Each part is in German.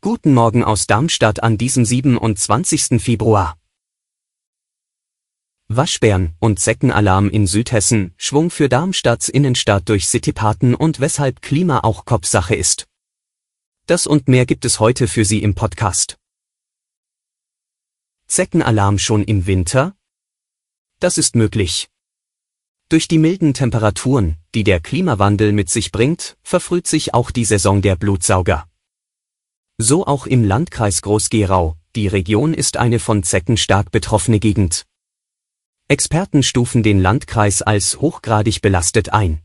Guten Morgen aus Darmstadt an diesem 27. Februar. Waschbären und Zeckenalarm in Südhessen, Schwung für Darmstadts Innenstadt durch Citypaten und weshalb Klima auch Kopfsache ist. Das und mehr gibt es heute für Sie im Podcast. Zeckenalarm schon im Winter? Das ist möglich. Durch die milden Temperaturen, die der Klimawandel mit sich bringt, verfrüht sich auch die Saison der Blutsauger. So auch im Landkreis Groß-Gerau, die Region ist eine von Zecken stark betroffene Gegend. Experten stufen den Landkreis als hochgradig belastet ein.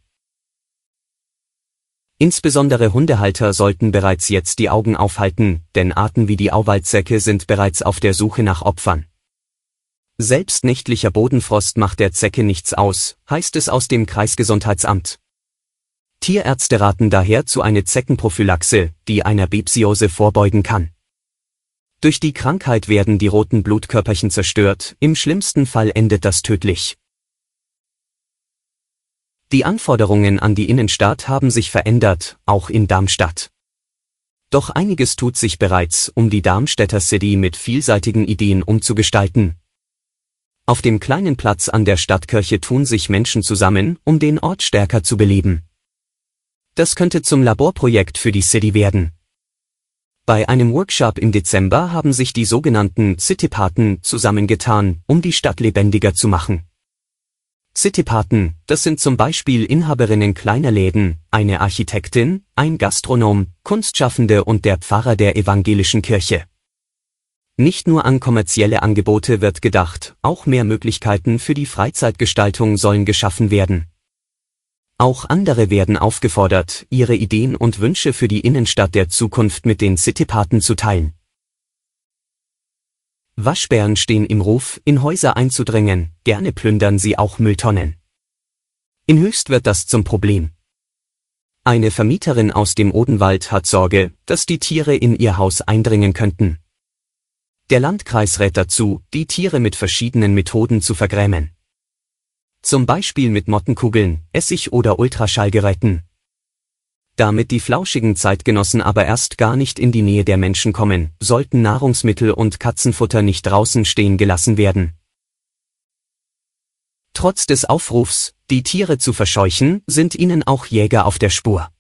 Insbesondere Hundehalter sollten bereits jetzt die Augen aufhalten, denn Arten wie die Auwaldzecke sind bereits auf der Suche nach Opfern. Selbst nächtlicher Bodenfrost macht der Zecke nichts aus, heißt es aus dem Kreisgesundheitsamt. Tierärzte raten daher zu einer Zeckenprophylaxe, die einer Bepsiose vorbeugen kann. Durch die Krankheit werden die roten Blutkörperchen zerstört, im schlimmsten Fall endet das tödlich. Die Anforderungen an die Innenstadt haben sich verändert, auch in Darmstadt. Doch einiges tut sich bereits, um die Darmstädter City mit vielseitigen Ideen umzugestalten, auf dem kleinen Platz an der Stadtkirche tun sich Menschen zusammen, um den Ort stärker zu beleben. Das könnte zum Laborprojekt für die City werden. Bei einem Workshop im Dezember haben sich die sogenannten Citypaten zusammengetan, um die Stadt lebendiger zu machen. Citypaten, das sind zum Beispiel Inhaberinnen kleiner Läden, eine Architektin, ein Gastronom, Kunstschaffende und der Pfarrer der evangelischen Kirche. Nicht nur an kommerzielle Angebote wird gedacht, auch mehr Möglichkeiten für die Freizeitgestaltung sollen geschaffen werden. Auch andere werden aufgefordert, ihre Ideen und Wünsche für die Innenstadt der Zukunft mit den Citypaten zu teilen. Waschbären stehen im Ruf, in Häuser einzudrängen, gerne plündern sie auch Mülltonnen. In Höchst wird das zum Problem. Eine Vermieterin aus dem Odenwald hat Sorge, dass die Tiere in ihr Haus eindringen könnten. Der Landkreis rät dazu, die Tiere mit verschiedenen Methoden zu vergrämen. Zum Beispiel mit Mottenkugeln, Essig oder Ultraschallgeräten. Damit die flauschigen Zeitgenossen aber erst gar nicht in die Nähe der Menschen kommen, sollten Nahrungsmittel und Katzenfutter nicht draußen stehen gelassen werden. Trotz des Aufrufs, die Tiere zu verscheuchen, sind ihnen auch Jäger auf der Spur.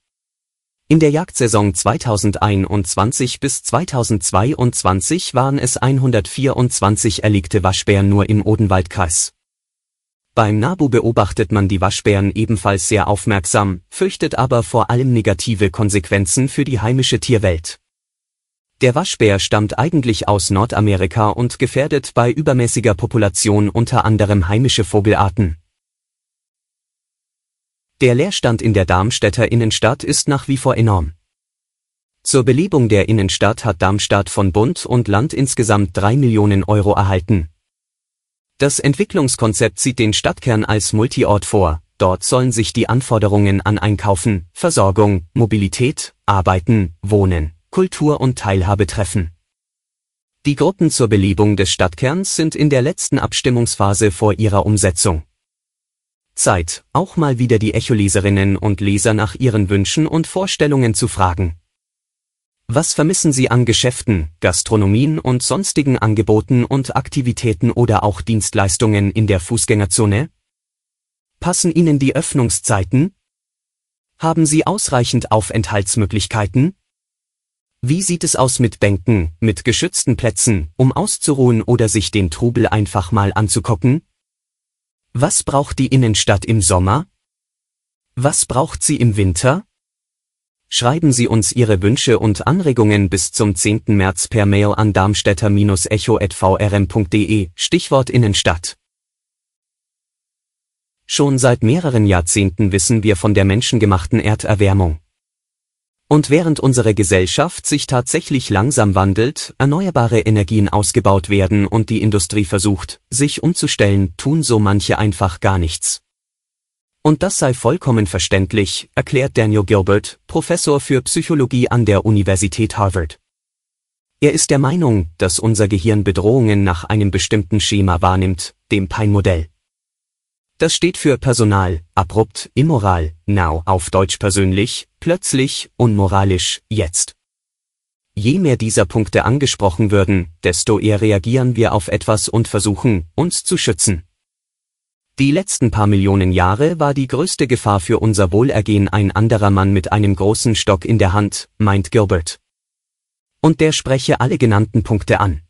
In der Jagdsaison 2021 bis 2022 waren es 124 erlegte Waschbären nur im Odenwaldkreis. Beim NABU beobachtet man die Waschbären ebenfalls sehr aufmerksam, fürchtet aber vor allem negative Konsequenzen für die heimische Tierwelt. Der Waschbär stammt eigentlich aus Nordamerika und gefährdet bei übermäßiger Population unter anderem heimische Vogelarten. Der Leerstand in der Darmstädter Innenstadt ist nach wie vor enorm. Zur Belebung der Innenstadt hat Darmstadt von Bund und Land insgesamt drei Millionen Euro erhalten. Das Entwicklungskonzept sieht den Stadtkern als Multiort vor, dort sollen sich die Anforderungen an Einkaufen, Versorgung, Mobilität, Arbeiten, Wohnen, Kultur und Teilhabe treffen. Die Gruppen zur Belebung des Stadtkerns sind in der letzten Abstimmungsphase vor ihrer Umsetzung. Zeit, auch mal wieder die Echoleserinnen und Leser nach ihren Wünschen und Vorstellungen zu fragen. Was vermissen Sie an Geschäften, Gastronomien und sonstigen Angeboten und Aktivitäten oder auch Dienstleistungen in der Fußgängerzone? Passen Ihnen die Öffnungszeiten? Haben Sie ausreichend Aufenthaltsmöglichkeiten? Wie sieht es aus mit Bänken, mit geschützten Plätzen, um auszuruhen oder sich den Trubel einfach mal anzugucken? Was braucht die Innenstadt im Sommer? Was braucht sie im Winter? Schreiben Sie uns Ihre Wünsche und Anregungen bis zum 10. März per Mail an darmstädter-echo.vrm.de, Stichwort Innenstadt. Schon seit mehreren Jahrzehnten wissen wir von der menschengemachten Erderwärmung. Und während unsere Gesellschaft sich tatsächlich langsam wandelt, erneuerbare Energien ausgebaut werden und die Industrie versucht, sich umzustellen, tun so manche einfach gar nichts. Und das sei vollkommen verständlich, erklärt Daniel Gilbert, Professor für Psychologie an der Universität Harvard. Er ist der Meinung, dass unser Gehirn Bedrohungen nach einem bestimmten Schema wahrnimmt, dem Pine-Modell. Das steht für Personal, abrupt, immoral, now auf Deutsch persönlich, plötzlich, unmoralisch, jetzt. Je mehr dieser Punkte angesprochen würden, desto eher reagieren wir auf etwas und versuchen, uns zu schützen. Die letzten paar Millionen Jahre war die größte Gefahr für unser Wohlergehen ein anderer Mann mit einem großen Stock in der Hand, meint Gilbert. Und der spreche alle genannten Punkte an.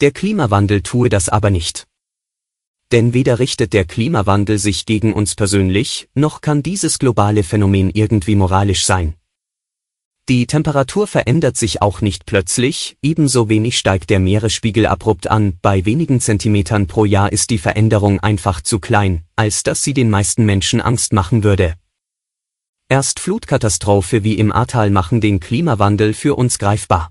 Der Klimawandel tue das aber nicht. Denn weder richtet der Klimawandel sich gegen uns persönlich, noch kann dieses globale Phänomen irgendwie moralisch sein. Die Temperatur verändert sich auch nicht plötzlich, ebenso wenig steigt der Meeresspiegel abrupt an, bei wenigen Zentimetern pro Jahr ist die Veränderung einfach zu klein, als dass sie den meisten Menschen Angst machen würde. Erst Flutkatastrophe wie im Ahrtal machen den Klimawandel für uns greifbar.